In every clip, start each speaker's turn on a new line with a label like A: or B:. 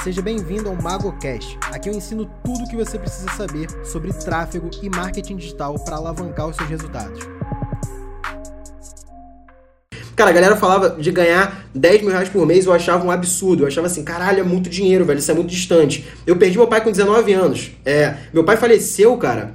A: Seja bem-vindo ao MagoCast. Aqui eu ensino tudo o que você precisa saber sobre tráfego e marketing digital para alavancar os seus resultados.
B: Cara, a galera falava de ganhar 10 mil reais por mês, eu achava um absurdo. Eu achava assim, caralho, é muito dinheiro, velho, isso é muito distante. Eu perdi meu pai com 19 anos. É, meu pai faleceu, cara,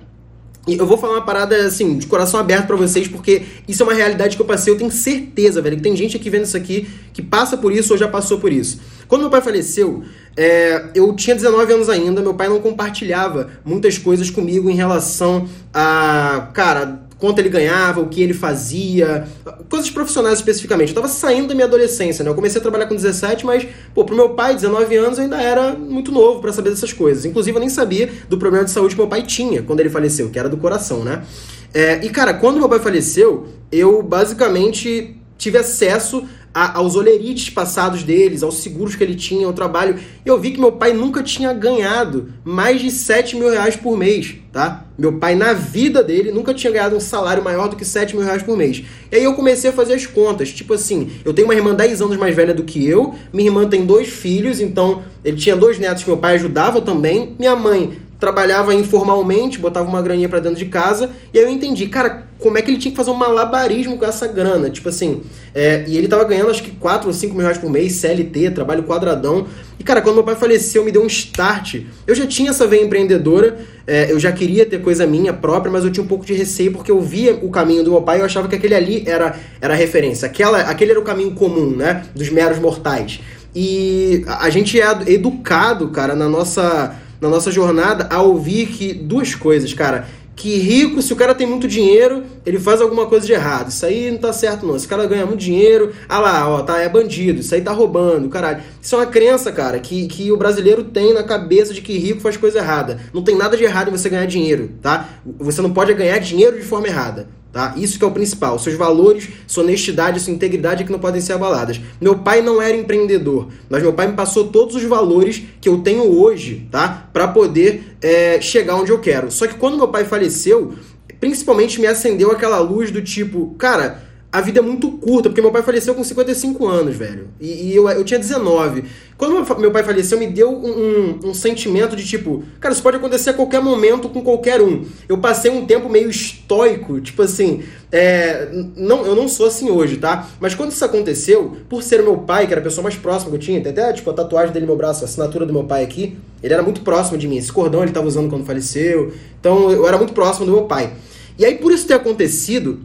B: e eu vou falar uma parada, assim, de coração aberto para vocês, porque isso é uma realidade que eu passei, eu tenho certeza, velho, que tem gente aqui vendo isso aqui que passa por isso ou já passou por isso. Quando meu pai faleceu, é, eu tinha 19 anos ainda, meu pai não compartilhava muitas coisas comigo em relação a, cara, quanto ele ganhava, o que ele fazia, coisas profissionais especificamente. Eu tava saindo da minha adolescência, né? Eu comecei a trabalhar com 17, mas, pô, pro meu pai, 19 anos, eu ainda era muito novo para saber dessas coisas. Inclusive, eu nem sabia do problema de saúde que meu pai tinha quando ele faleceu, que era do coração, né? É, e, cara, quando meu pai faleceu, eu basicamente tive acesso a, aos olerites passados deles, aos seguros que ele tinha, ao trabalho. Eu vi que meu pai nunca tinha ganhado mais de 7 mil reais por mês, tá? Meu pai, na vida dele, nunca tinha ganhado um salário maior do que 7 mil reais por mês. E aí eu comecei a fazer as contas. Tipo assim, eu tenho uma irmã 10 anos mais velha do que eu, minha irmã tem dois filhos, então ele tinha dois netos que meu pai ajudava também. Minha mãe trabalhava informalmente, botava uma graninha para dentro de casa, e aí eu entendi, cara, como é que ele tinha que fazer um malabarismo com essa grana? Tipo assim, é, e ele tava ganhando acho que 4 ou 5 mil reais por mês, CLT, trabalho quadradão. E cara, quando meu pai faleceu, me deu um start. Eu já tinha essa veia empreendedora, é, eu já queria ter coisa minha própria, mas eu tinha um pouco de receio porque eu via o caminho do meu pai e eu achava que aquele ali era, era a referência. Aquela, aquele era o caminho comum, né? Dos meros mortais. E a gente é educado, cara, na nossa na nossa jornada a ouvir que duas coisas, cara. Que rico, se o cara tem muito dinheiro, ele faz alguma coisa de errado. Isso aí não tá certo, não. Esse cara ganha muito dinheiro, ah lá, ó, tá, é bandido, isso aí tá roubando, caralho. Isso é uma crença, cara, que, que o brasileiro tem na cabeça de que rico faz coisa errada. Não tem nada de errado em você ganhar dinheiro, tá? Você não pode ganhar dinheiro de forma errada. Tá? Isso que é o principal. Seus valores, sua honestidade, sua integridade é que não podem ser abaladas. Meu pai não era empreendedor, mas meu pai me passou todos os valores que eu tenho hoje, tá? Para poder é, chegar onde eu quero. Só que quando meu pai faleceu, principalmente me acendeu aquela luz do tipo, cara, a vida é muito curta, porque meu pai faleceu com 55 anos, velho. E, e eu, eu tinha 19. Quando meu pai faleceu, me deu um, um, um, sentimento de tipo, cara, isso pode acontecer a qualquer momento com qualquer um. Eu passei um tempo meio estoico, tipo assim, é, não, eu não sou assim hoje, tá? Mas quando isso aconteceu, por ser meu pai, que era a pessoa mais próxima que eu tinha, tem até tipo, a tatuagem dele no meu braço, a assinatura do meu pai aqui, ele era muito próximo de mim. Esse cordão ele estava usando quando faleceu. Então eu era muito próximo do meu pai. E aí, por isso ter acontecido,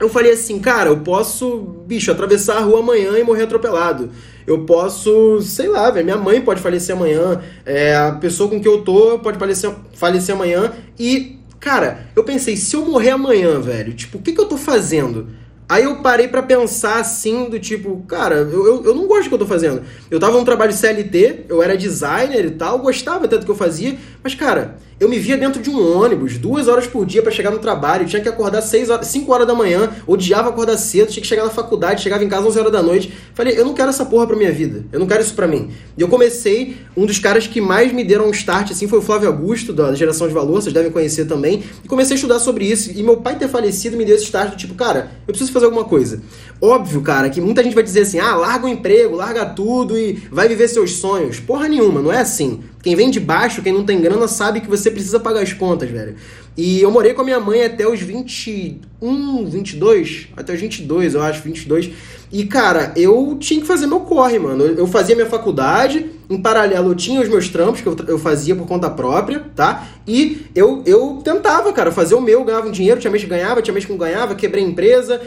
B: eu falei assim, cara, eu posso, bicho, atravessar a rua amanhã e morrer atropelado. Eu posso, sei lá, velho, minha mãe pode falecer amanhã, é, a pessoa com que eu tô pode falecer, falecer amanhã. E, cara, eu pensei, se eu morrer amanhã, velho, tipo, o que, que eu tô fazendo? Aí eu parei para pensar assim, do tipo, cara, eu, eu, eu, não gosto do que eu tô fazendo. Eu tava num trabalho CLT, eu era designer e tal, gostava até do que eu fazia, mas, cara, eu me via dentro de um ônibus, duas horas por dia para chegar no trabalho, tinha que acordar seis horas, 5 horas da manhã, odiava acordar cedo, tinha que chegar na faculdade, chegava em casa 11 horas da noite. Falei, eu não quero essa porra pra minha vida, eu não quero isso pra mim. E eu comecei, um dos caras que mais me deram um start assim foi o Flávio Augusto, da Geração de Valor, vocês devem conhecer também, e comecei a estudar sobre isso. E meu pai ter falecido me deu esse start do tipo, cara, eu preciso fazer alguma coisa. Óbvio, cara, que muita gente vai dizer assim, ah, larga o emprego, larga tudo e vai viver seus sonhos. Porra nenhuma, não é assim. Quem vem de baixo, quem não tem grana, sabe que você precisa pagar as contas, velho. E eu morei com a minha mãe até os 21, 22, até os 22, eu acho, 22. E, cara, eu tinha que fazer meu corre, mano. Eu fazia minha faculdade, em paralelo eu tinha os meus trampos que eu, eu fazia por conta própria, tá? E eu, eu tentava, cara, fazer o meu, ganhava um dinheiro, tinha mês que ganhava, tinha mês que não ganhava, quebrei empresa,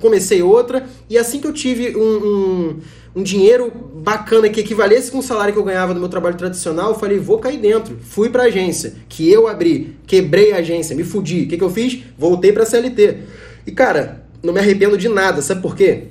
B: comecei outra. E assim que eu tive um, um um dinheiro bacana que equivalesse com o salário que eu ganhava no meu trabalho tradicional, eu falei, vou cair dentro. Fui pra agência, que eu abri, quebrei a agência, me fudi. O que, que eu fiz? Voltei pra CLT. E cara, não me arrependo de nada, sabe por quê?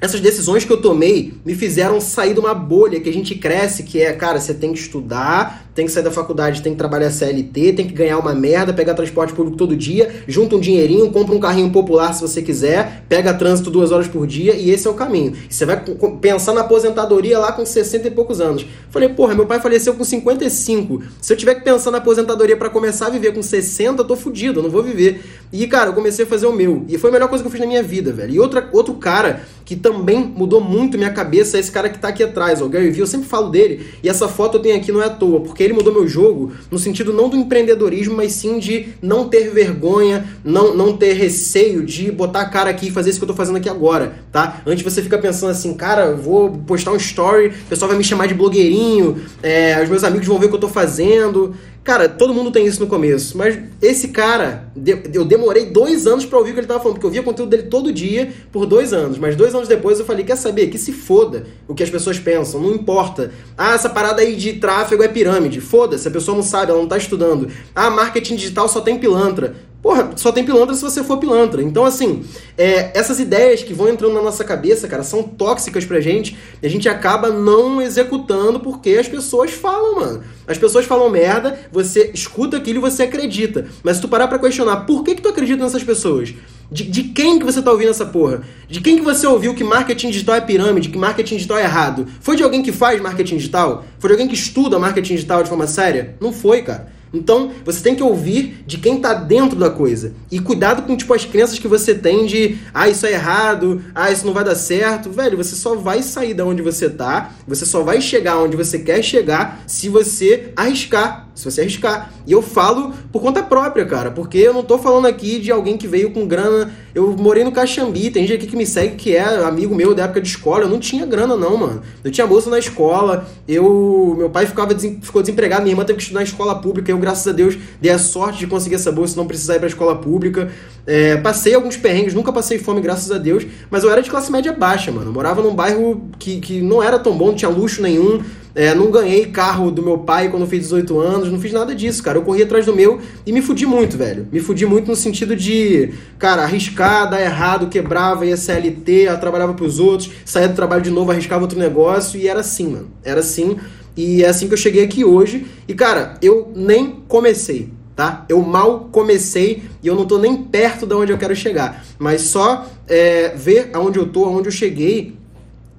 B: Essas decisões que eu tomei me fizeram sair de uma bolha que a gente cresce, que é, cara, você tem que estudar, tem que sair da faculdade, tem que trabalhar CLT, tem que ganhar uma merda, pegar transporte público todo dia, junta um dinheirinho, compra um carrinho popular se você quiser, pega trânsito duas horas por dia e esse é o caminho. E você vai pensar na aposentadoria lá com 60 e poucos anos. Falei, porra, meu pai faleceu com 55. Se eu tiver que pensar na aposentadoria para começar a viver com 60, eu tô fudido, eu não vou viver. E, cara, eu comecei a fazer o meu. E foi a melhor coisa que eu fiz na minha vida, velho. E outra, outro cara que também mudou muito minha cabeça é esse cara que tá aqui atrás, o Gary Vee, eu sempre falo dele, e essa foto eu tenho aqui não é à toa, porque ele mudou meu jogo no sentido não do empreendedorismo, mas sim de não ter vergonha, não, não ter receio de botar a cara aqui e fazer isso que eu tô fazendo aqui agora, tá? Antes você fica pensando assim, cara, vou postar um story, o pessoal vai me chamar de blogueirinho, é, os meus amigos vão ver o que eu tô fazendo. Cara, todo mundo tem isso no começo, mas esse cara, eu demorei dois anos para ouvir o que ele tava falando, porque eu via conteúdo dele todo dia por dois anos, mas dois anos depois eu falei, quer saber, que se foda o que as pessoas pensam, não importa. Ah, essa parada aí de tráfego é pirâmide, foda-se, a pessoa não sabe, ela não tá estudando. Ah, marketing digital só tem pilantra. Porra, só tem pilantra se você for pilantra. Então, assim, é, essas ideias que vão entrando na nossa cabeça, cara, são tóxicas pra gente e a gente acaba não executando porque as pessoas falam, mano. As pessoas falam merda, você escuta aquilo e você acredita. Mas se tu parar pra questionar por que, que tu acredita nessas pessoas, de, de quem que você tá ouvindo essa porra? De quem que você ouviu que marketing digital é pirâmide, que marketing digital é errado? Foi de alguém que faz marketing digital? Foi de alguém que estuda marketing digital de forma séria? Não foi, cara. Então, você tem que ouvir de quem está dentro da coisa. E cuidado com tipo as crenças que você tem de, ah, isso é errado, ah, isso não vai dar certo. Velho, você só vai sair da onde você tá, você só vai chegar onde você quer chegar se você arriscar se você arriscar. E eu falo por conta própria, cara, porque eu não tô falando aqui de alguém que veio com grana. Eu morei no Caxambi, tem gente aqui que me segue que é amigo meu da época de escola. Eu não tinha grana, não, mano. Eu tinha bolsa na escola, eu. Meu pai ficava desem... ficou desempregado, minha irmã teve que estudar na escola pública. Eu, graças a Deus, dei a sorte de conseguir essa bolsa, não precisar ir pra escola pública. É, passei alguns perrengues, nunca passei fome, graças a Deus, mas eu era de classe média baixa, mano. Eu morava num bairro que, que não era tão bom, não tinha luxo nenhum. É, não ganhei carro do meu pai quando fiz 18 anos, não fiz nada disso, cara. Eu corri atrás do meu e me fudi muito, velho. Me fudi muito no sentido de, cara, arriscar, dar errado, quebrava, ia CLT, trabalhava pros outros, saía do trabalho de novo, arriscava outro negócio e era assim, mano. Era assim. E é assim que eu cheguei aqui hoje. E, cara, eu nem comecei, tá? Eu mal comecei e eu não tô nem perto de onde eu quero chegar. Mas só é, ver aonde eu tô, aonde eu cheguei,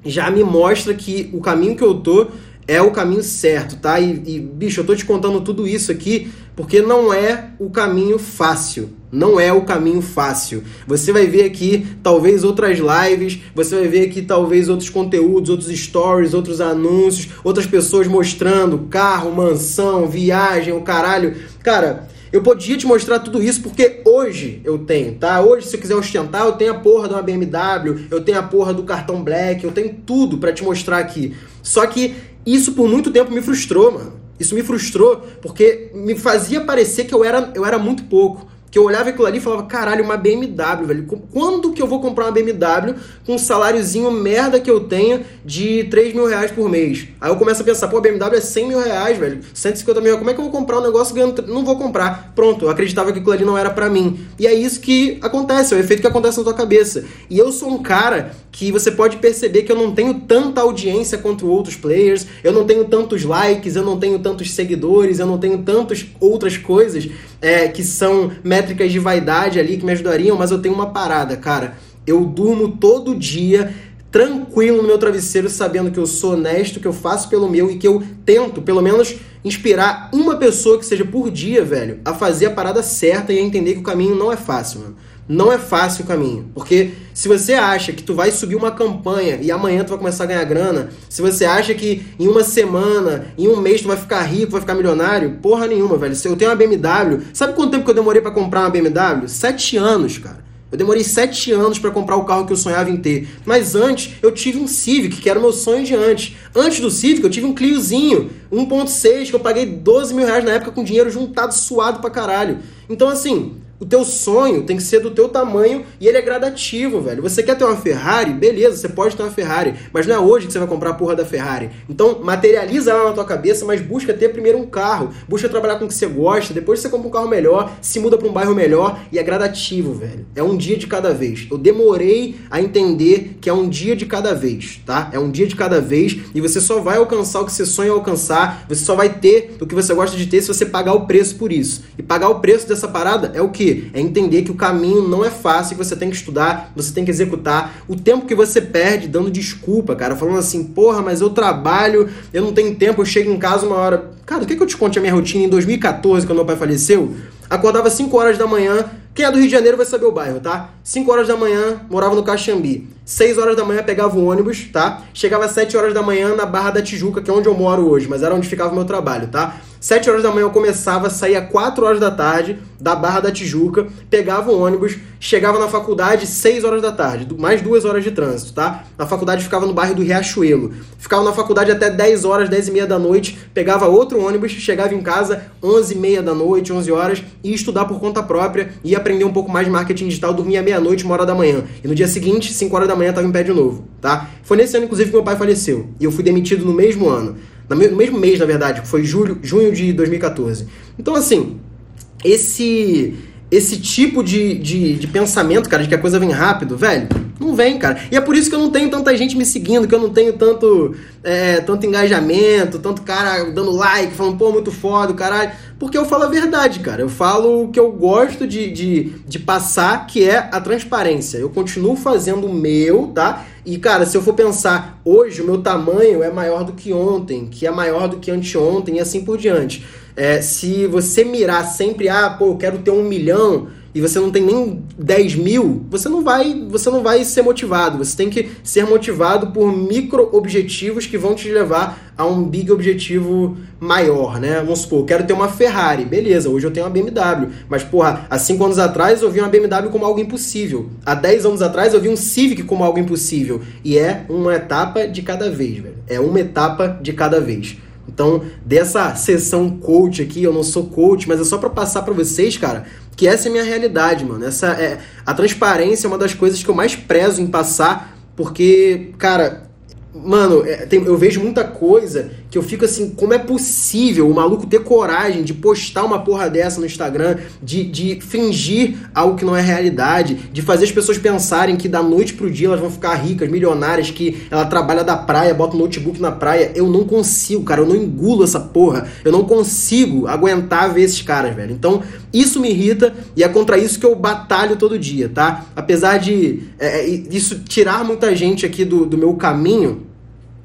B: já me mostra que o caminho que eu tô é o caminho certo, tá? E, e, bicho, eu tô te contando tudo isso aqui porque não é o caminho fácil. Não é o caminho fácil. Você vai ver aqui talvez outras lives, você vai ver aqui talvez outros conteúdos, outros stories, outros anúncios, outras pessoas mostrando carro, mansão, viagem, o caralho. Cara, eu podia te mostrar tudo isso porque hoje eu tenho, tá? Hoje, se eu quiser ostentar, eu tenho a porra de uma BMW, eu tenho a porra do cartão Black, eu tenho tudo para te mostrar aqui. Só que isso por muito tempo me frustrou, mano. Isso me frustrou porque me fazia parecer que eu era, eu era muito pouco. Que eu olhava aquilo ali e falava, caralho, uma BMW, velho. Quando que eu vou comprar uma BMW com um saláriozinho merda que eu tenha de 3 mil reais por mês? Aí eu começo a pensar, pô, a BMW é 100 mil reais, velho. 150 mil reais. Como é que eu vou comprar um negócio ganhando... Não vou comprar. Pronto, eu acreditava que aquilo ali não era para mim. E é isso que acontece, é o efeito que acontece na tua cabeça. E eu sou um cara que você pode perceber que eu não tenho tanta audiência quanto outros players, eu não tenho tantos likes, eu não tenho tantos seguidores, eu não tenho tantas outras coisas é, que são métricas de vaidade ali que me ajudariam, mas eu tenho uma parada, cara. Eu durmo todo dia tranquilo no meu travesseiro, sabendo que eu sou honesto, que eu faço pelo meu e que eu tento, pelo menos, inspirar uma pessoa que seja por dia, velho, a fazer a parada certa e a entender que o caminho não é fácil, mano não é fácil o caminho. Porque se você acha que tu vai subir uma campanha e amanhã tu vai começar a ganhar grana, se você acha que em uma semana, em um mês tu vai ficar rico, vai ficar milionário, porra nenhuma, velho. Se eu tenho uma BMW, sabe quanto tempo que eu demorei para comprar uma BMW? Sete anos, cara. Eu demorei sete anos para comprar o carro que eu sonhava em ter. Mas antes, eu tive um Civic, que era o meu sonho de antes. Antes do Civic, eu tive um Cliozinho 1.6, que eu paguei 12 mil reais na época com dinheiro juntado, suado pra caralho. Então, assim, o teu sonho tem que ser do teu tamanho e ele é gradativo, velho. Você quer ter uma Ferrari? Beleza, você pode ter uma Ferrari, mas não é hoje que você vai comprar a porra da Ferrari. Então, materializa ela na tua cabeça, mas busca ter primeiro um carro, busca trabalhar com o que você gosta, depois você compra um carro melhor, se muda para um bairro melhor e é gradativo, velho. É um dia de cada vez. Eu demorei a entender que é um dia de cada vez, tá? É um dia de cada vez e você só vai alcançar o que você sonha alcançar, você só vai ter o que você gosta de ter se você pagar o preço por isso. E pagar o preço dessa parada é o que é entender que o caminho não é fácil, que você tem que estudar, você tem que executar. O tempo que você perde dando desculpa, cara, falando assim, porra, mas eu trabalho, eu não tenho tempo, eu chego em casa uma hora. Cara, o que, que eu te conte a minha rotina em 2014, quando meu pai faleceu? Acordava 5 horas da manhã. Quem é do Rio de Janeiro vai saber o bairro, tá? 5 horas da manhã, morava no Caxambi. 6 horas da manhã pegava o ônibus, tá? Chegava às 7 horas da manhã na Barra da Tijuca, que é onde eu moro hoje, mas era onde ficava o meu trabalho, tá? 7 horas da manhã eu começava, saía 4 horas da tarde da Barra da Tijuca, pegava o ônibus, chegava na faculdade 6 horas da tarde, mais 2 horas de trânsito, tá? Na faculdade ficava no bairro do Riachuelo. Ficava na faculdade até 10 horas, 10 e meia da noite, pegava outro ônibus, chegava em casa 11 e meia da noite, 11 horas, ia estudar por conta própria, ia aprender um pouco mais de marketing digital, dormia meia-noite, uma hora da manhã. E no dia seguinte, 5 horas da manhã, estava em pé de novo, tá? Foi nesse ano, inclusive, que meu pai faleceu. E eu fui demitido no mesmo ano no mesmo mês, na verdade, foi julho, junho de 2014. Então, assim, esse esse tipo de, de, de, pensamento, cara, de que a coisa vem rápido, velho, não vem, cara. E é por isso que eu não tenho tanta gente me seguindo, que eu não tenho tanto, é, tanto engajamento, tanto cara dando like, falando, pô, muito foda, caralho. Porque eu falo a verdade, cara. Eu falo o que eu gosto de, de, de passar, que é a transparência. Eu continuo fazendo o meu, tá? E, cara, se eu for pensar, hoje o meu tamanho é maior do que ontem, que é maior do que anteontem e assim por diante. É, se você mirar sempre, ah, pô, eu quero ter um milhão, e você não tem nem 10 mil, você não vai, você não vai ser motivado. Você tem que ser motivado por micro objetivos que vão te levar a um big objetivo maior, né? Vamos supor, eu quero ter uma Ferrari, beleza, hoje eu tenho uma BMW, mas porra, há 5 anos atrás eu vi uma BMW como algo impossível. Há 10 anos atrás eu vi um Civic como algo impossível. E é uma etapa de cada vez, velho. É uma etapa de cada vez. Então, dessa sessão coach aqui, eu não sou coach, mas é só para passar para vocês, cara, que essa é a minha realidade, mano. Essa é a transparência é uma das coisas que eu mais prezo em passar, porque, cara, Mano, é, eu vejo muita coisa que eu fico assim, como é possível o maluco ter coragem de postar uma porra dessa no Instagram, de, de fingir algo que não é realidade, de fazer as pessoas pensarem que da noite pro dia elas vão ficar ricas, milionárias, que ela trabalha da praia, bota o notebook na praia. Eu não consigo, cara, eu não engulo essa porra. Eu não consigo aguentar ver esses caras, velho. Então, isso me irrita e é contra isso que eu batalho todo dia, tá? Apesar de é, é isso tirar muita gente aqui do, do meu caminho,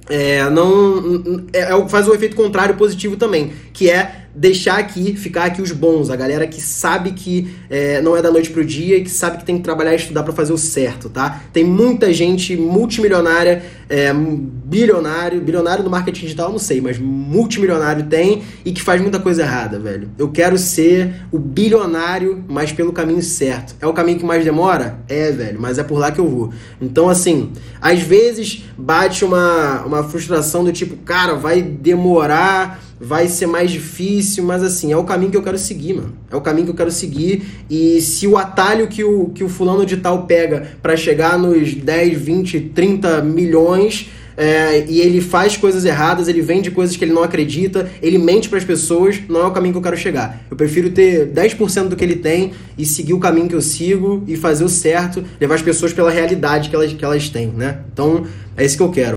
B: é, não é, é faz o efeito contrário positivo também, que é deixar aqui, ficar aqui os bons, a galera que sabe que é, não é da noite pro dia e que sabe que tem que trabalhar e estudar para fazer o certo, tá? Tem muita gente multimilionária, é, bilionário, bilionário no marketing digital, não sei, mas multimilionário tem e que faz muita coisa errada, velho. Eu quero ser o bilionário, mas pelo caminho certo. É o caminho que mais demora? É, velho, mas é por lá que eu vou. Então, assim, às vezes bate uma, uma frustração do tipo, cara, vai demorar vai ser mais difícil, mas assim, é o caminho que eu quero seguir, mano. É o caminho que eu quero seguir. E se o atalho que o, que o fulano de tal pega para chegar nos 10, 20, 30 milhões. É, e ele faz coisas erradas, ele vende coisas que ele não acredita, ele mente para as pessoas, não é o caminho que eu quero chegar. Eu prefiro ter 10% do que ele tem e seguir o caminho que eu sigo e fazer o certo, levar as pessoas pela realidade que elas, que elas têm, né? Então, é isso que eu quero.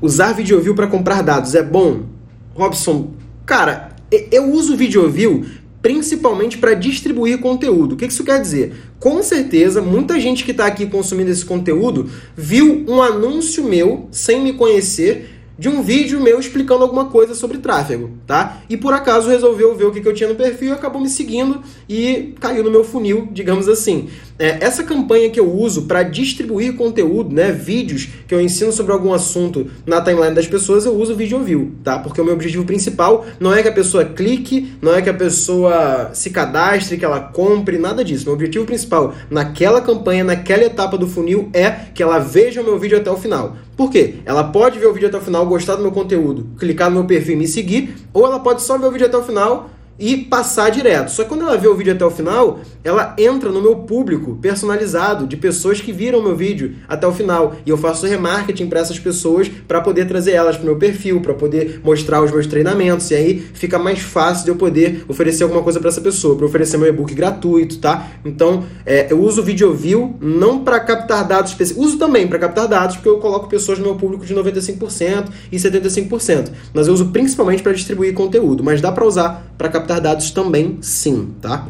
B: Usar vídeo view para comprar dados é bom? Robson, cara, eu uso o VideoView principalmente para distribuir conteúdo. O que isso quer dizer? Com certeza, muita gente que está aqui consumindo esse conteúdo viu um anúncio meu sem me conhecer de um vídeo meu explicando alguma coisa sobre tráfego, tá? E por acaso resolveu ver o que, que eu tinha no perfil, acabou me seguindo e caiu no meu funil, digamos assim. É, essa campanha que eu uso para distribuir conteúdo, né, vídeos que eu ensino sobre algum assunto na timeline das pessoas, eu uso vídeo view, tá? Porque o meu objetivo principal não é que a pessoa clique, não é que a pessoa se cadastre, que ela compre, nada disso. Meu objetivo principal naquela campanha, naquela etapa do funil é que ela veja o meu vídeo até o final. Por quê? Ela pode ver o vídeo até o final, gostar do meu conteúdo, clicar no meu perfil e me seguir, ou ela pode só ver o vídeo até o final e passar direto. Só que quando ela vê o vídeo até o final, ela entra no meu público personalizado de pessoas que viram meu vídeo até o final e eu faço remarketing para essas pessoas para poder trazer elas para o meu perfil, para poder mostrar os meus treinamentos e aí fica mais fácil de eu poder oferecer alguma coisa para essa pessoa, para oferecer meu e-book gratuito, tá? Então é, eu uso o vídeo view não para captar dados específicos, uso também para captar dados porque eu coloco pessoas no meu público de 95% e 75%, mas eu uso principalmente para distribuir conteúdo, mas dá para usar para captar captar dados também sim, tá?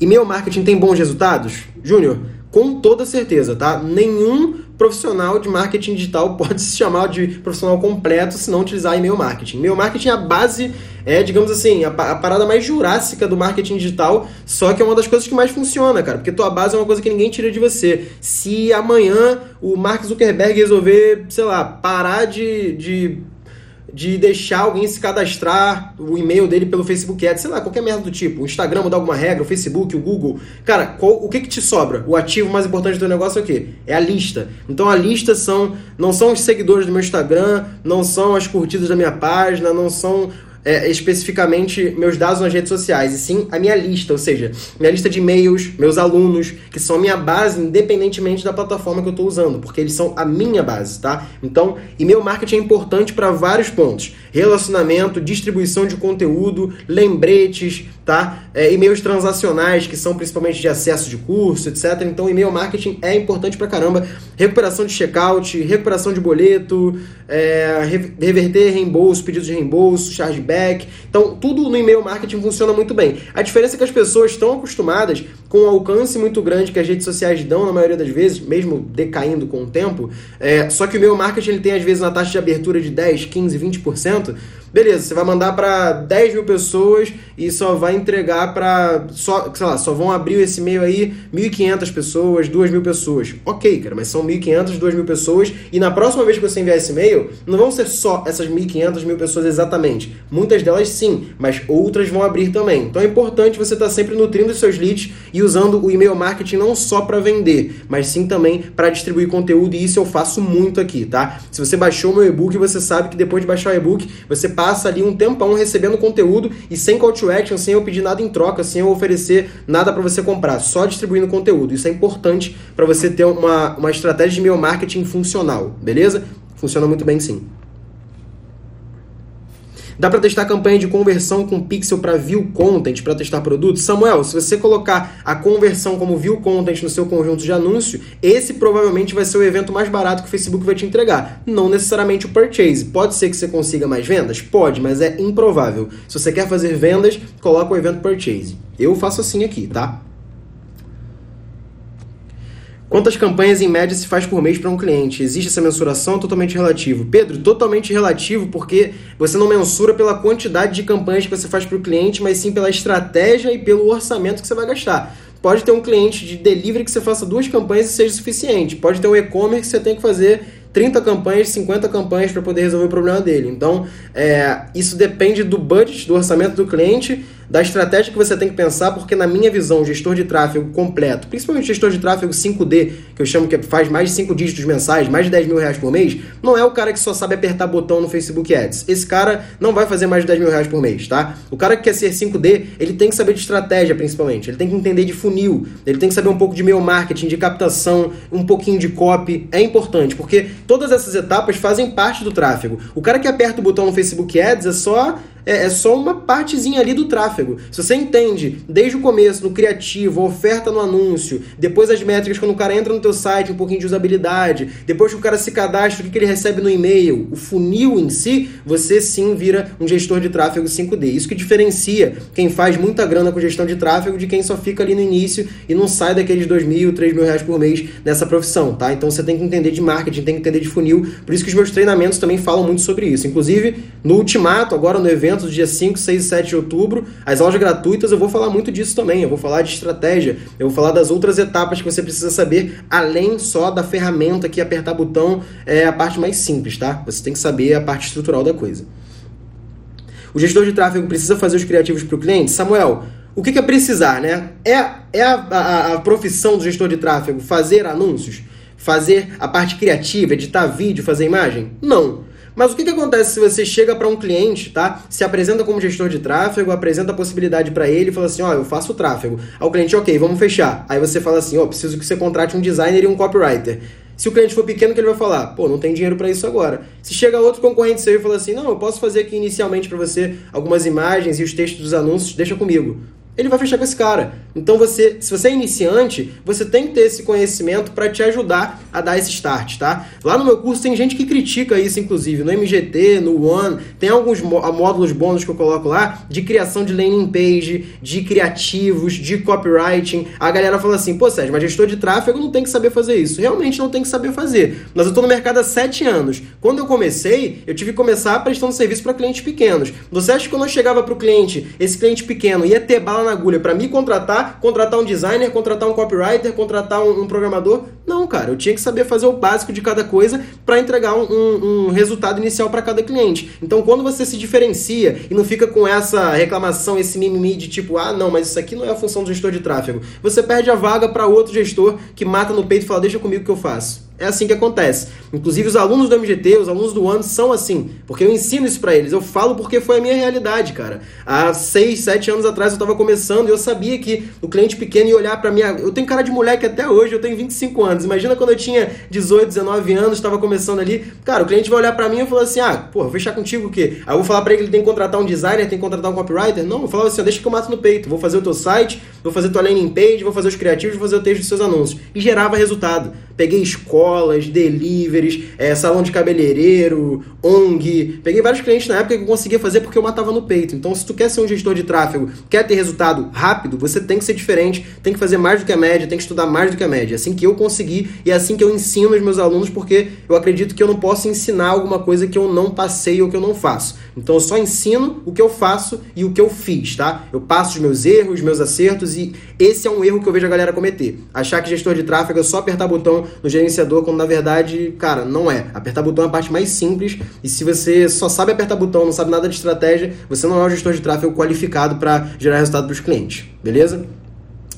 B: E-mail marketing tem bons resultados? Júnior, com toda certeza, tá? Nenhum profissional de marketing digital pode se chamar de profissional completo se não utilizar e-mail marketing. E-mail marketing é a base, é, digamos assim, a, a, parada mais jurássica do marketing digital, só que é uma das coisas que mais funciona, cara, porque tua base é uma coisa que ninguém tira de você. Se amanhã o Mark Zuckerberg resolver, sei lá, parar de, de de deixar alguém se cadastrar o e-mail dele pelo Facebook Ads, sei lá, qualquer merda do tipo. O Instagram mudar alguma regra, o Facebook, o Google. Cara, qual, o que que te sobra? O ativo mais importante do negócio é o quê? É a lista. Então a lista são não são os seguidores do meu Instagram, não são as curtidas da minha página, não são é, especificamente meus dados nas redes sociais, e sim a minha lista, ou seja, minha lista de e-mails, meus alunos, que são a minha base, independentemente da plataforma que eu estou usando, porque eles são a minha base, tá? Então, e-mail marketing é importante para vários pontos: relacionamento, distribuição de conteúdo, lembretes, tá? É, e-mails transacionais, que são principalmente de acesso de curso, etc. Então, e-mail marketing é importante pra caramba. Recuperação de checkout, recuperação de boleto, é, reverter reembolso, pedidos de reembolso, chargeback. Então, tudo no e-mail marketing funciona muito bem. A diferença é que as pessoas estão acostumadas com o alcance muito grande que as redes sociais dão na maioria das vezes, mesmo decaindo com o tempo. É, só que o e-mail marketing ele tem, às vezes, uma taxa de abertura de 10, 15, 20%. Beleza, você vai mandar para 10 mil pessoas e só vai entregar para só, sei lá, só vão abrir esse e-mail aí 1.500 pessoas, 2.000 pessoas. Ok, cara, mas são 1.500, 2.000 pessoas e na próxima vez que você enviar esse e-mail, não vão ser só essas 1.500, mil pessoas exatamente. Muitas delas sim, mas outras vão abrir também. Então é importante você estar tá sempre nutrindo os seus leads e usando o e-mail marketing não só para vender, mas sim também para distribuir conteúdo e isso eu faço muito aqui, tá? Se você baixou meu e-book, você sabe que depois de baixar o e-book, você passa ali um tempão recebendo conteúdo e sem call to action, sem eu pedir nada em troca, sem eu oferecer nada para você comprar, só distribuindo conteúdo. Isso é importante para você ter uma, uma estratégia de e-mail marketing funcional, beleza? Funciona muito bem sim. Dá para testar campanha de conversão com pixel para view content para testar produtos? Samuel, se você colocar a conversão como view content no seu conjunto de anúncio, esse provavelmente vai ser o evento mais barato que o Facebook vai te entregar. Não necessariamente o purchase. Pode ser que você consiga mais vendas? Pode, mas é improvável. Se você quer fazer vendas, coloca o evento purchase. Eu faço assim aqui, tá? Quantas campanhas em média se faz por mês para um cliente? Existe essa mensuração totalmente relativo? Pedro, totalmente relativo porque você não mensura pela quantidade de campanhas que você faz para o cliente, mas sim pela estratégia e pelo orçamento que você vai gastar. Pode ter um cliente de delivery que você faça duas campanhas e seja suficiente. Pode ter um e-commerce que você tem que fazer 30 campanhas, 50 campanhas para poder resolver o problema dele. Então, é, isso depende do budget, do orçamento do cliente da estratégia que você tem que pensar, porque na minha visão, gestor de tráfego completo, principalmente gestor de tráfego 5D, que eu chamo que faz mais de 5 dígitos mensais, mais de 10 mil reais por mês, não é o cara que só sabe apertar botão no Facebook Ads. Esse cara não vai fazer mais de 10 mil reais por mês, tá? O cara que quer ser 5D, ele tem que saber de estratégia, principalmente. Ele tem que entender de funil, ele tem que saber um pouco de meio marketing, de captação, um pouquinho de copy. É importante, porque todas essas etapas fazem parte do tráfego. O cara que aperta o botão no Facebook Ads é só é, é só uma partezinha ali do tráfego. Se você entende desde o começo, no criativo, a oferta no anúncio, depois as métricas quando o cara entra no teu site, um pouquinho de usabilidade, depois que o cara se cadastra, o que ele recebe no e-mail, o funil em si, você sim vira um gestor de tráfego 5D. Isso que diferencia quem faz muita grana com gestão de tráfego de quem só fica ali no início e não sai daqueles 2 mil, 3 mil reais por mês nessa profissão, tá? Então você tem que entender de marketing, tem que entender de funil. Por isso que os meus treinamentos também falam muito sobre isso. Inclusive, no Ultimato, agora no evento, eventos, dia 5, 6 e 7 de outubro. As aulas gratuitas eu vou falar muito disso também. Eu vou falar de estratégia, eu vou falar das outras etapas que você precisa saber, além só da ferramenta que apertar botão é a parte mais simples, tá? Você tem que saber a parte estrutural da coisa. O gestor de tráfego precisa fazer os criativos para o cliente? Samuel, o que é precisar, né? É, é a, a, a profissão do gestor de tráfego fazer anúncios? Fazer a parte criativa, editar vídeo, fazer imagem? Não. Mas o que, que acontece se você chega para um cliente, tá? Se apresenta como gestor de tráfego, apresenta a possibilidade para ele e fala assim: ó, oh, eu faço tráfego. Aí o cliente, ok, vamos fechar. Aí você fala assim: ó, oh, preciso que você contrate um designer e um copywriter. Se o cliente for pequeno, que ele vai falar? Pô, não tem dinheiro para isso agora. Se chega outro concorrente seu e fala assim: não, eu posso fazer aqui inicialmente para você algumas imagens e os textos dos anúncios, deixa comigo. Ele vai fechar com esse cara. Então você, se você é iniciante, você tem que ter esse conhecimento para te ajudar a dar esse start, tá? Lá no meu curso tem gente que critica isso, inclusive, no MGT, no One, tem alguns módulos bônus que eu coloco lá de criação de landing page, de criativos, de copywriting. A galera fala assim, pô, Sérgio, mas gestor de tráfego não tem que saber fazer isso. Realmente não tem que saber fazer. Mas eu tô no mercado há sete anos. Quando eu comecei, eu tive que começar prestando serviço para clientes pequenos. Você acha que quando eu chegava para o cliente, esse cliente pequeno ia ter bala na agulha para me contratar, contratar um designer, contratar um copywriter, contratar um, um, programador. Não, cara, eu tinha que saber fazer o básico de cada coisa para entregar um, um, um, resultado inicial para cada cliente. Então, quando você se diferencia e não fica com essa reclamação, esse mimimi de tipo, ah, não, mas isso aqui não é a função do gestor de tráfego, você perde a vaga para outro gestor que mata no peito e fala, deixa comigo que eu faço. É assim que acontece. Inclusive, os alunos do MGT, os alunos do ano são assim, porque eu ensino isso para eles. Eu falo porque foi a minha realidade, cara. Há seis, sete anos atrás eu tava começando e eu sabia que o cliente pequeno ia olhar para mim. Eu tenho cara de moleque até hoje, eu tenho 25 anos. Imagina quando eu tinha 18, 19 anos, estava começando ali. Cara, o cliente vai olhar para mim e falar assim: ah, pô, vou fechar contigo o quê? Aí eu vou falar para ele que ele tem que contratar um designer, tem que contratar um copywriter. Não, eu falo assim: deixa que eu mato no peito. Vou fazer o teu site, vou fazer tua landing page, vou fazer os criativos, vou fazer o texto dos seus anúncios. E gerava resultado. Peguei escolas, deliveries, é, salão de cabeleireiro, ONG. Peguei vários clientes na época que eu conseguia fazer porque eu matava no peito. Então, se tu quer ser um gestor de tráfego, quer ter resultado rápido, você tem que ser diferente, tem que fazer mais do que a média, tem que estudar mais do que a média. É assim que eu consegui e é assim que eu ensino os meus alunos, porque eu acredito que eu não posso ensinar alguma coisa que eu não passei ou que eu não faço. Então, eu só ensino o que eu faço e o que eu fiz, tá? Eu passo os meus erros, os meus acertos e esse é um erro que eu vejo a galera cometer. Achar que gestor de tráfego é só apertar botão no gerenciador, quando na verdade, cara, não é. Apertar botão é a parte mais simples e se você só sabe apertar botão, não sabe nada de estratégia, você não é um gestor de tráfego qualificado para gerar resultado para os clientes, beleza?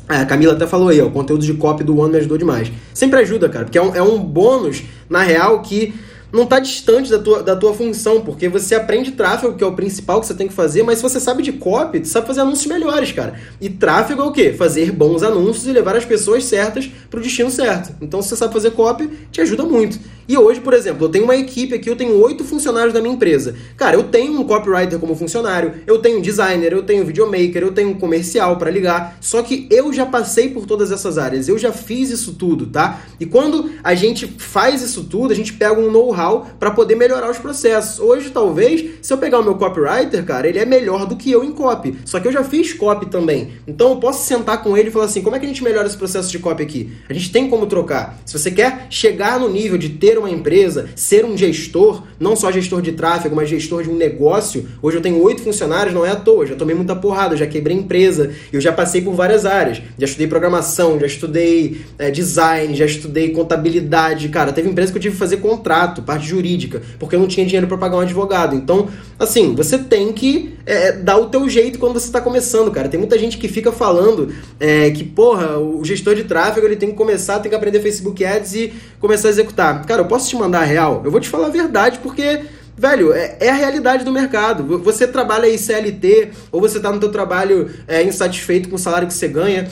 B: a Camila até falou aí, ó, o conteúdo de copy do One me ajudou demais. Sempre ajuda, cara, porque é um, é um bônus, na real, que não está distante da tua, da tua função, porque você aprende tráfego, que é o principal que você tem que fazer, mas se você sabe de copy, você sabe fazer anúncios melhores, cara. E tráfego é o quê? Fazer bons anúncios e levar as pessoas certas para o destino certo. Então, se você sabe fazer copy, te ajuda muito. E hoje, por exemplo, eu tenho uma equipe aqui, eu tenho oito funcionários da minha empresa. Cara, eu tenho um copywriter como funcionário, eu tenho um designer, eu tenho um videomaker, eu tenho um comercial para ligar. Só que eu já passei por todas essas áreas, eu já fiz isso tudo, tá? E quando a gente faz isso tudo, a gente pega um know-how para poder melhorar os processos. Hoje, talvez, se eu pegar o meu copywriter, cara, ele é melhor do que eu em copy. Só que eu já fiz copy também. Então eu posso sentar com ele e falar assim: como é que a gente melhora esse processo de copy aqui? A gente tem como trocar. Se você quer chegar no nível de ter uma empresa, ser um gestor, não só gestor de tráfego, mas gestor de um negócio. Hoje eu tenho oito funcionários, não é à toa, já tomei muita porrada, já quebrei empresa, eu já passei por várias áreas. Já estudei programação, já estudei é, design, já estudei contabilidade. Cara, teve empresa que eu tive que fazer contrato, parte jurídica, porque eu não tinha dinheiro para pagar um advogado. Então, assim, você tem que é, dar o teu jeito quando você está começando, cara. Tem muita gente que fica falando é, que, porra, o gestor de tráfego ele tem que começar, tem que aprender Facebook Ads e começar a executar. Cara, eu posso te mandar a real? Eu vou te falar a verdade porque velho, é, é, a realidade do mercado. Você trabalha aí CLT, ou você está no teu trabalho é, insatisfeito com o salário que você ganha,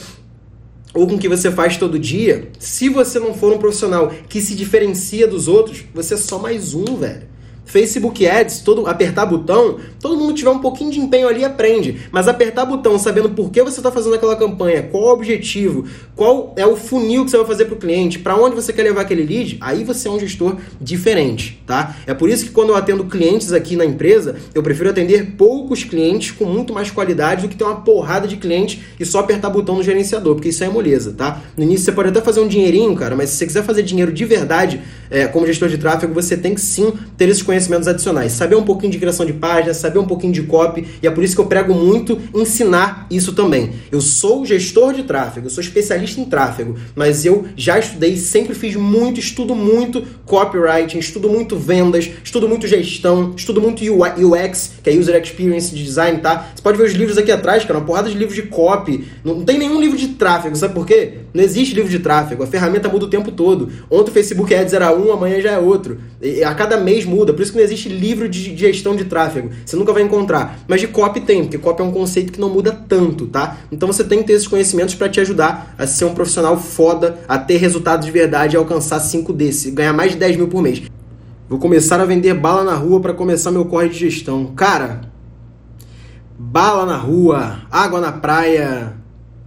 B: ou com o que você faz todo dia. Se você não for um profissional que se diferencia dos outros, você é só mais um, velho. Facebook Ads, todo apertar botão, todo mundo tiver um pouquinho de empenho ali aprende. Mas apertar botão sabendo por que você está fazendo aquela campanha, qual o objetivo, qual é o funil que você vai fazer para o cliente, para onde você quer levar aquele lead, aí você é um gestor diferente, tá? É por isso que quando eu atendo clientes aqui na empresa, eu prefiro atender poucos clientes com muito mais qualidade do que ter uma porrada de clientes e só apertar botão no gerenciador, porque isso é moleza, tá? No início você pode até fazer um dinheirinho, cara, mas se você quiser fazer dinheiro de verdade, é, como gestor de tráfego, você tem que sim ter esses conhecimentos adicionais. Saber um pouquinho de criação de páginas, saber um pouquinho de copy, e é por isso que eu prego muito ensinar isso também. Eu sou gestor de tráfego, eu sou especialista em tráfego, mas eu já estudei, sempre fiz muito, estudo muito copywriting, estudo muito vendas, estudo muito gestão, estudo muito UX, que é User Experience Design, tá? Você pode ver os livros aqui atrás, cara, uma porrada de livros de copy. Não tem nenhum livro de tráfego, sabe por quê? Não existe livro de tráfego, a ferramenta muda o tempo todo. Ontem o Facebook Ads era um, amanhã já é outro. E a cada mês muda, por isso que não existe livro de gestão de tráfego. Você nunca vai encontrar. Mas de copy tem, porque copy é um conceito que não muda tanto, tá? Então você tem que ter esses conhecimentos para te ajudar a ser um profissional foda, a ter resultados de verdade e alcançar 5 desse, ganhar mais de 10 mil por mês. Vou começar a vender bala na rua para começar meu corre de gestão. Cara, bala na rua, água na praia,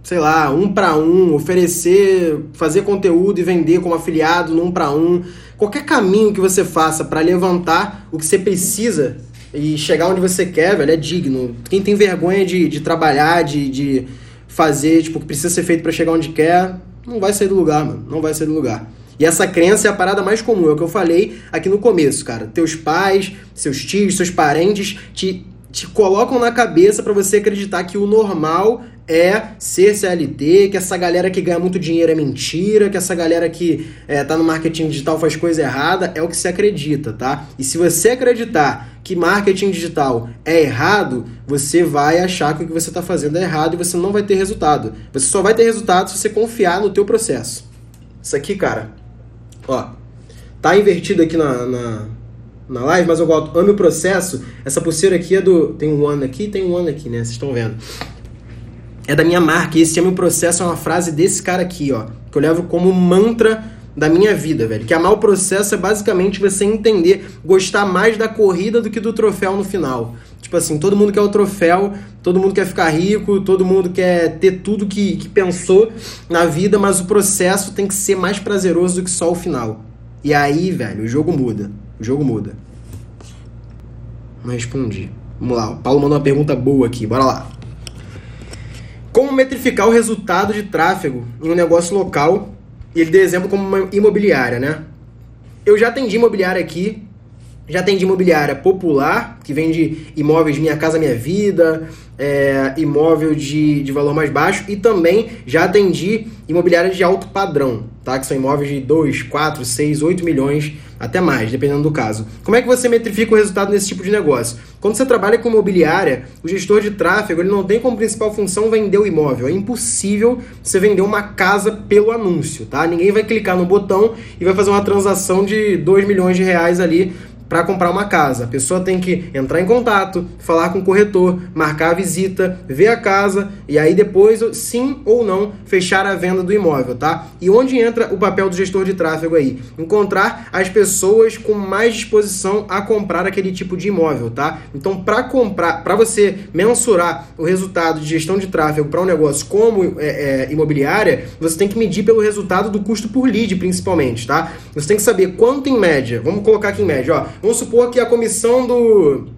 B: sei lá, um para um, oferecer, fazer conteúdo e vender como afiliado num para um, qualquer caminho que você faça para levantar o que você precisa e chegar onde você quer, velho, é digno. Quem tem vergonha de, de trabalhar, de, de fazer, tipo, o que precisa ser feito para chegar onde quer, não vai sair do lugar, mano. Não vai sair do lugar. E essa crença é a parada mais comum, é o que eu falei aqui no começo, cara. Teus pais, seus tios, seus parentes te, te colocam na cabeça para você acreditar que o normal é ser CLT, que essa galera que ganha muito dinheiro é mentira, que essa galera que é, tá no marketing digital faz coisa errada, é o que se acredita, tá? E se você acreditar que marketing digital é errado, você vai achar que o que você está fazendo é errado e você não vai ter resultado. Você só vai ter resultado se você confiar no teu processo. Isso aqui, cara, ó, tá invertido aqui na, na, na live, mas eu gosto, amo o processo. Essa pulseira aqui é do, tem um ano aqui, tem um ano aqui, né? Vocês estão vendo é da minha marca. E esse é meu processo é uma frase desse cara aqui, ó. Que eu levo como mantra da minha vida, velho. Que amar o processo é basicamente você entender, gostar mais da corrida do que do troféu no final. Tipo assim, todo mundo quer o troféu, todo mundo quer ficar rico, todo mundo quer ter tudo que, que pensou na vida, mas o processo tem que ser mais prazeroso do que só o final. E aí, velho, o jogo muda. O jogo muda. Não respondi. Vamos lá, o Paulo mandou uma pergunta boa aqui, bora lá. Como metrificar o resultado de tráfego em um negócio local? E ele deu exemplo como uma imobiliária, né? Eu já atendi imobiliária aqui, já atendi imobiliária popular, que vende imóveis Minha Casa Minha Vida, é, imóvel de, de valor mais baixo, e também já atendi imobiliária de alto padrão, tá? Que são imóveis de 2, 4, 6, 8 milhões até mais, dependendo do caso. Como é que você metrifica o resultado nesse tipo de negócio? Quando você trabalha com imobiliária, o gestor de tráfego ele não tem como principal função vender o imóvel. É impossível você vender uma casa pelo anúncio, tá? Ninguém vai clicar no botão e vai fazer uma transação de 2 milhões de reais ali para comprar uma casa. A pessoa tem que entrar em contato, falar com o corretor, marcar a visita, ver a casa e aí depois, sim ou não, fechar a venda do imóvel, tá? E onde entra o papel do gestor de tráfego aí? Encontrar as pessoas com mais disposição a comprar aquele tipo de imóvel, tá? Então, para comprar, para você mensurar o resultado de gestão de tráfego para um negócio como é, é, imobiliária, você tem que medir pelo resultado do custo por lead, principalmente, tá? Você tem que saber quanto em média. Vamos colocar aqui em média, ó Vamos supor que a comissão do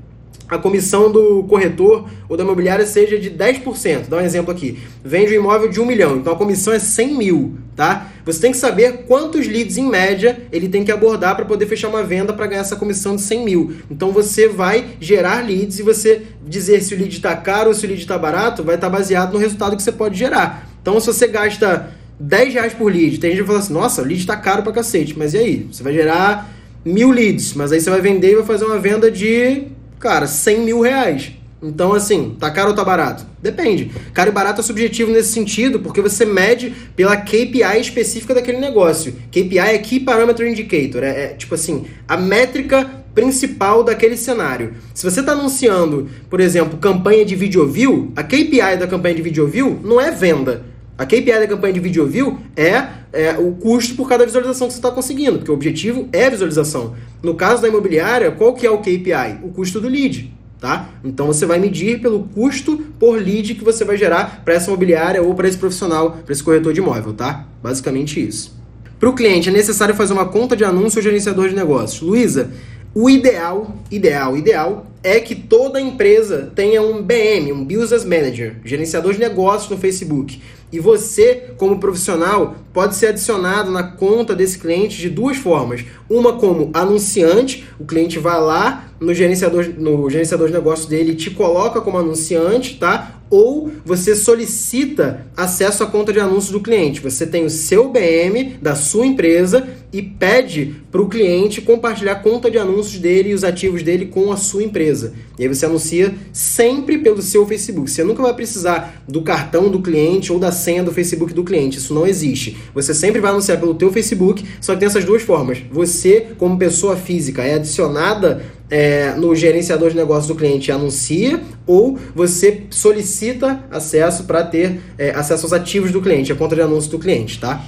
B: a comissão do corretor ou da imobiliária seja de 10%. Dá um exemplo aqui. Vende um imóvel de 1 milhão, então a comissão é 100 mil, tá? Você tem que saber quantos leads em média ele tem que abordar para poder fechar uma venda para ganhar essa comissão de 100 mil. Então você vai gerar leads e você dizer se o lead está caro ou se o lead está barato vai estar tá baseado no resultado que você pode gerar. Então se você gasta 10 reais por lead, tem gente que fala assim, nossa, o lead está caro para cacete, mas e aí? Você vai gerar mil leads, mas aí você vai vender e vai fazer uma venda de, cara, 100 mil reais. Então, assim, tá caro ou tá barato? Depende. Caro e barato é subjetivo nesse sentido, porque você mede pela KPI específica daquele negócio. KPI é Key Parameter Indicator, é, é tipo assim, a métrica principal daquele cenário. Se você está anunciando, por exemplo, campanha de video view, a KPI da campanha de video view não é venda. A KPI da campanha de video view é, é o custo por cada visualização que você está conseguindo, porque o objetivo é visualização. No caso da imobiliária, qual que é o KPI? O custo do lead. Tá? Então você vai medir pelo custo por lead que você vai gerar para essa imobiliária ou para esse profissional, para esse corretor de imóvel, tá? Basicamente isso. Para o cliente é necessário fazer uma conta de anúncio ou gerenciador de negócios. Luísa, o ideal, ideal, ideal é que toda empresa tenha um BM, um Business Manager, gerenciador de negócios no Facebook. E você, como profissional, pode ser adicionado na conta desse cliente de duas formas. Uma como anunciante, o cliente vai lá no gerenciador, no gerenciador de negócios dele e te coloca como anunciante, tá? Ou você solicita acesso à conta de anúncios do cliente. Você tem o seu BM da sua empresa e pede para o cliente compartilhar a conta de anúncios dele e os ativos dele com a sua empresa. E aí você anuncia sempre pelo seu Facebook. Você nunca vai precisar do cartão do cliente ou da senha do Facebook do cliente. Isso não existe. Você sempre vai anunciar pelo teu Facebook, só que tem essas duas formas. Você, como pessoa física, é adicionada é, no gerenciador de negócios do cliente anuncia, ou você solicita acesso para ter é, acesso aos ativos do cliente, a conta de anúncio do cliente, tá?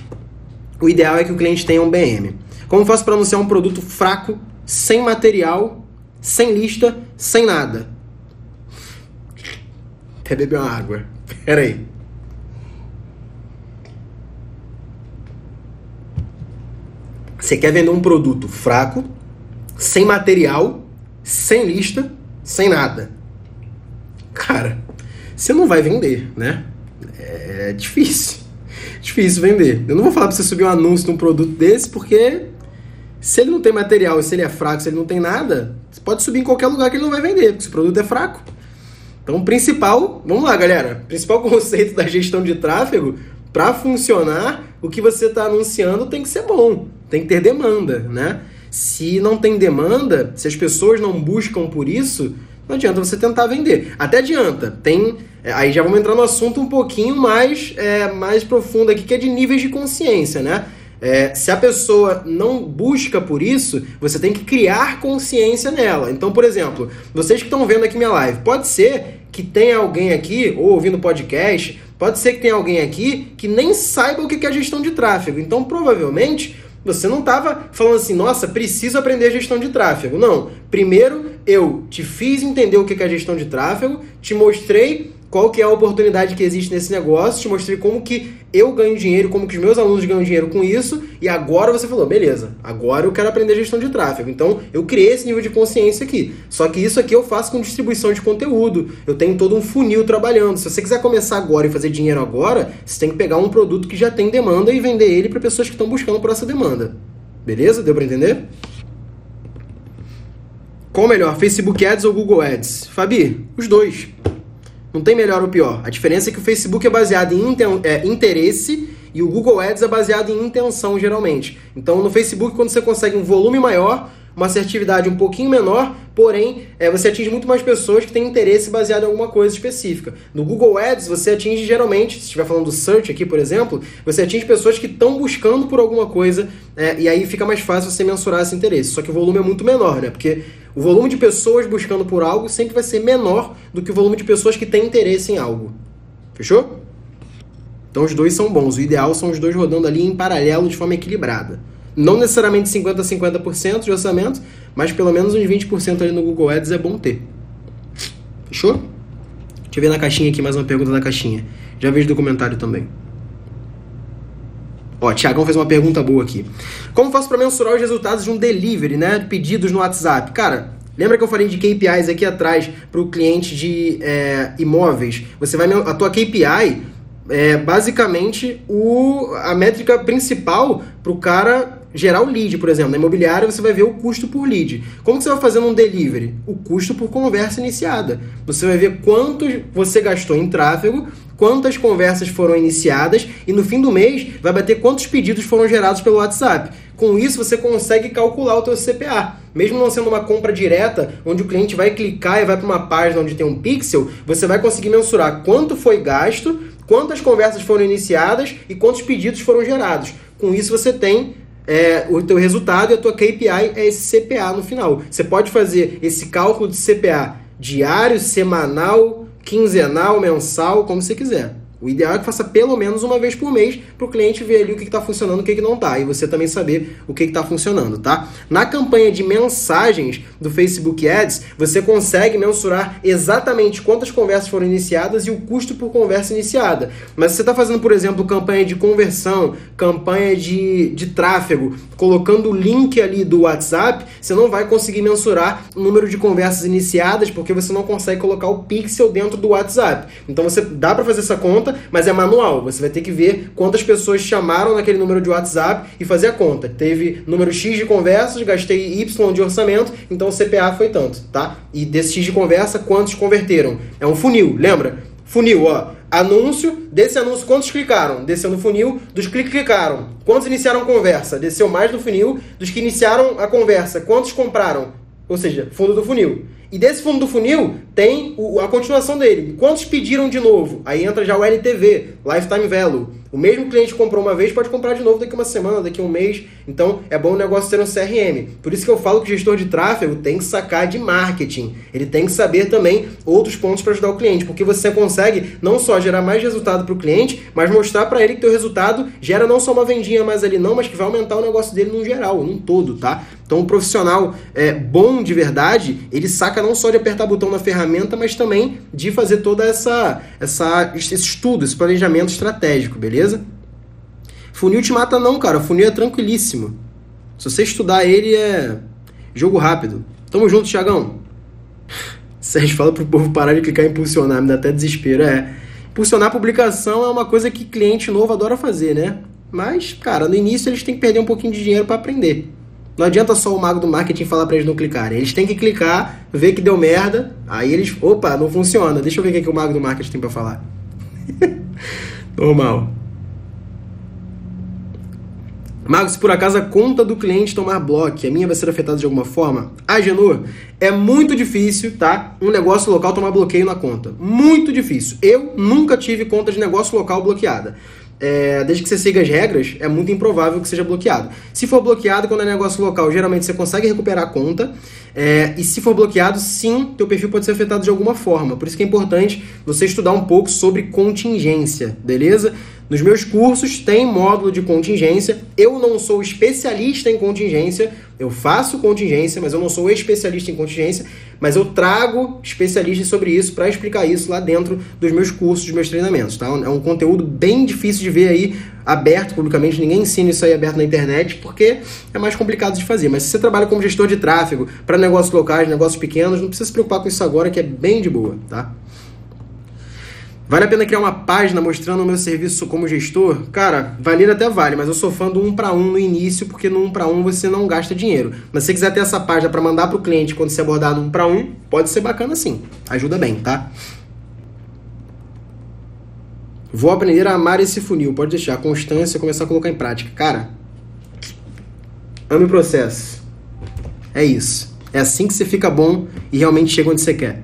B: O ideal é que o cliente tenha um BM. Como faço para anunciar um produto fraco, sem material, sem lista, sem nada? Até beber uma água. Pera aí. Você quer vender um produto fraco, sem material, sem lista, sem nada. Cara, você não vai vender, né? É difícil. Difícil vender. Eu não vou falar pra você subir um anúncio de um produto desse, porque se ele não tem material, se ele é fraco, se ele não tem nada, você pode subir em qualquer lugar que ele não vai vender, porque esse produto é fraco. Então, o principal, vamos lá, galera. O principal conceito da gestão de tráfego, para funcionar, o que você está anunciando tem que ser bom, tem que ter demanda, né? Se não tem demanda, se as pessoas não buscam por isso, não adianta você tentar vender. Até adianta. Tem. É, aí já vamos entrar no assunto um pouquinho mais, é, mais profundo aqui, que é de níveis de consciência, né? É, se a pessoa não busca por isso, você tem que criar consciência nela. Então, por exemplo, vocês que estão vendo aqui minha live, pode ser que tenha alguém aqui, ou ouvindo podcast, pode ser que tenha alguém aqui que nem saiba o que é gestão de tráfego. Então, provavelmente, você não estava falando assim, nossa, preciso aprender gestão de tráfego. Não. Primeiro, eu te fiz entender o que é gestão de tráfego, te mostrei qual que é a oportunidade que existe nesse negócio, te mostrei como que eu ganho dinheiro, como que os meus alunos ganham dinheiro com isso, e agora você falou, beleza, agora eu quero aprender gestão de tráfego. Então, eu criei esse nível de consciência aqui. Só que isso aqui eu faço com distribuição de conteúdo. Eu tenho todo um funil trabalhando. Se você quiser começar agora e fazer dinheiro agora, você tem que pegar um produto que já tem demanda e vender ele para pessoas que estão buscando por essa demanda. Beleza? Deu para entender? Qual melhor, Facebook Ads ou Google Ads? Fabi, os dois. Não tem melhor ou pior. A diferença é que o Facebook é baseado em é, interesse e o Google Ads é baseado em intenção, geralmente. Então, no Facebook, quando você consegue um volume maior, uma assertividade um pouquinho menor, porém é, você atinge muito mais pessoas que têm interesse baseado em alguma coisa específica. No Google Ads, você atinge geralmente, se estiver falando do search aqui, por exemplo, você atinge pessoas que estão buscando por alguma coisa é, e aí fica mais fácil você mensurar esse interesse. Só que o volume é muito menor, né? Porque o volume de pessoas buscando por algo sempre vai ser menor do que o volume de pessoas que têm interesse em algo. Fechou? Então os dois são bons. O ideal são os dois rodando ali em paralelo de forma equilibrada. Não necessariamente 50% a 50% de orçamento, mas pelo menos uns 20% ali no Google Ads é bom ter. Fechou? Deixa eu ver na caixinha aqui mais uma pergunta da caixinha. Já vejo do comentário também. Ó, Tiagão fez uma pergunta boa aqui. Como faço para mensurar os resultados de um delivery, né? Pedidos no WhatsApp? Cara, lembra que eu falei de KPIs aqui atrás para o cliente de é, imóveis? Você vai a tua KPI é basicamente o, a métrica principal para o cara gerar o lead, por exemplo. Na imobiliária você vai ver o custo por lead. Como você vai fazer um delivery? O custo por conversa iniciada. Você vai ver quanto você gastou em tráfego, quantas conversas foram iniciadas e no fim do mês vai bater quantos pedidos foram gerados pelo WhatsApp. Com isso você consegue calcular o teu CPA. Mesmo não sendo uma compra direta, onde o cliente vai clicar e vai para uma página onde tem um pixel, você vai conseguir mensurar quanto foi gasto, quantas conversas foram iniciadas e quantos pedidos foram gerados. Com isso você tem é, o teu resultado e a tua KPI é esse CPA no final. Você pode fazer esse cálculo de CPA diário, semanal, quinzenal, mensal, como você quiser. O ideal é que faça pelo menos uma vez por mês para o cliente ver ali o que está funcionando o que, que não está. E você também saber o que está funcionando, tá? Na campanha de mensagens do Facebook Ads, você consegue mensurar exatamente quantas conversas foram iniciadas e o custo por conversa iniciada. Mas se você está fazendo, por exemplo, campanha de conversão, campanha de, de tráfego, colocando o link ali do WhatsApp, você não vai conseguir mensurar o número de conversas iniciadas porque você não consegue colocar o pixel dentro do WhatsApp. Então você dá para fazer essa conta, mas é manual. Você vai ter que ver quantas pessoas chamaram naquele número de WhatsApp e fazer a conta. Teve número X de conversas, gastei Y de orçamento, então o CPA foi tanto, tá? E desse X de conversa, quantos converteram? É um funil, lembra? Funil, ó. Anúncio, desse anúncio, quantos clicaram? Desceu no funil, dos que clicaram. Quantos iniciaram conversa? Desceu mais no funil, dos que iniciaram a conversa. Quantos compraram? Ou seja, fundo do funil. E desse fundo do funil tem o, a continuação dele. Quantos pediram de novo? Aí entra já o LTV. lifetime value. O mesmo cliente que comprou uma vez pode comprar de novo daqui uma semana, daqui um mês. Então é bom o negócio ter um CRM. Por isso que eu falo que o gestor de tráfego tem que sacar de marketing. Ele tem que saber também outros pontos para ajudar o cliente, porque você consegue não só gerar mais resultado para o cliente, mas mostrar para ele que teu resultado gera não só uma vendinha mais ali não, mas que vai aumentar o negócio dele no geral, num todo, tá? Então um profissional é, bom de verdade, ele saca não só de apertar botão na ferramenta, mas também de fazer toda essa, essa esse estudo, esse planejamento estratégico, beleza? Funil te mata não, cara. Funil é tranquilíssimo. Se você estudar ele, é jogo rápido. Tamo junto, Thiagão. Sérgio fala pro povo parar de clicar em impulsionar, me dá até desespero. É, impulsionar a publicação é uma coisa que cliente novo adora fazer, né? Mas, cara, no início eles têm que perder um pouquinho de dinheiro para aprender. Não adianta só o mago do marketing falar para eles não clicarem. Eles têm que clicar, ver que deu merda, aí eles, opa, não funciona. Deixa eu ver o que, é que o mago do marketing tem para falar. Normal. Mago, se por acaso a conta do cliente tomar bloco, a minha vai ser afetada de alguma forma? Ah, Genor, é muito difícil, tá? Um negócio local tomar bloqueio na conta. Muito difícil. Eu nunca tive conta de negócio local bloqueada é, desde que você siga as regras, é muito improvável que seja bloqueado. Se for bloqueado, quando é negócio local, geralmente você consegue recuperar a conta. É, e se for bloqueado, sim, teu perfil pode ser afetado de alguma forma. Por isso que é importante você estudar um pouco sobre contingência, beleza? Nos meus cursos tem módulo de contingência. Eu não sou especialista em contingência, eu faço contingência, mas eu não sou especialista em contingência, mas eu trago especialistas sobre isso para explicar isso lá dentro dos meus cursos, dos meus treinamentos, tá? É um conteúdo bem difícil de ver aí aberto publicamente, ninguém ensina isso aí aberto na internet, porque é mais complicado de fazer. Mas se você trabalha como gestor de tráfego para negócios locais, negócios pequenos, não precisa se preocupar com isso agora, que é bem de boa, tá? Vale a pena criar uma página mostrando o meu serviço como gestor? Cara, valer até vale, mas eu sou fã do um para um no início, porque no um para um você não gasta dinheiro. Mas se você quiser ter essa página para mandar para o cliente quando você abordar no um para um, pode ser bacana sim. Ajuda bem, tá? Vou aprender a amar esse funil, pode deixar. Constância, começar a colocar em prática. Cara, ame o processo. É isso. É assim que você fica bom e realmente chega onde você quer.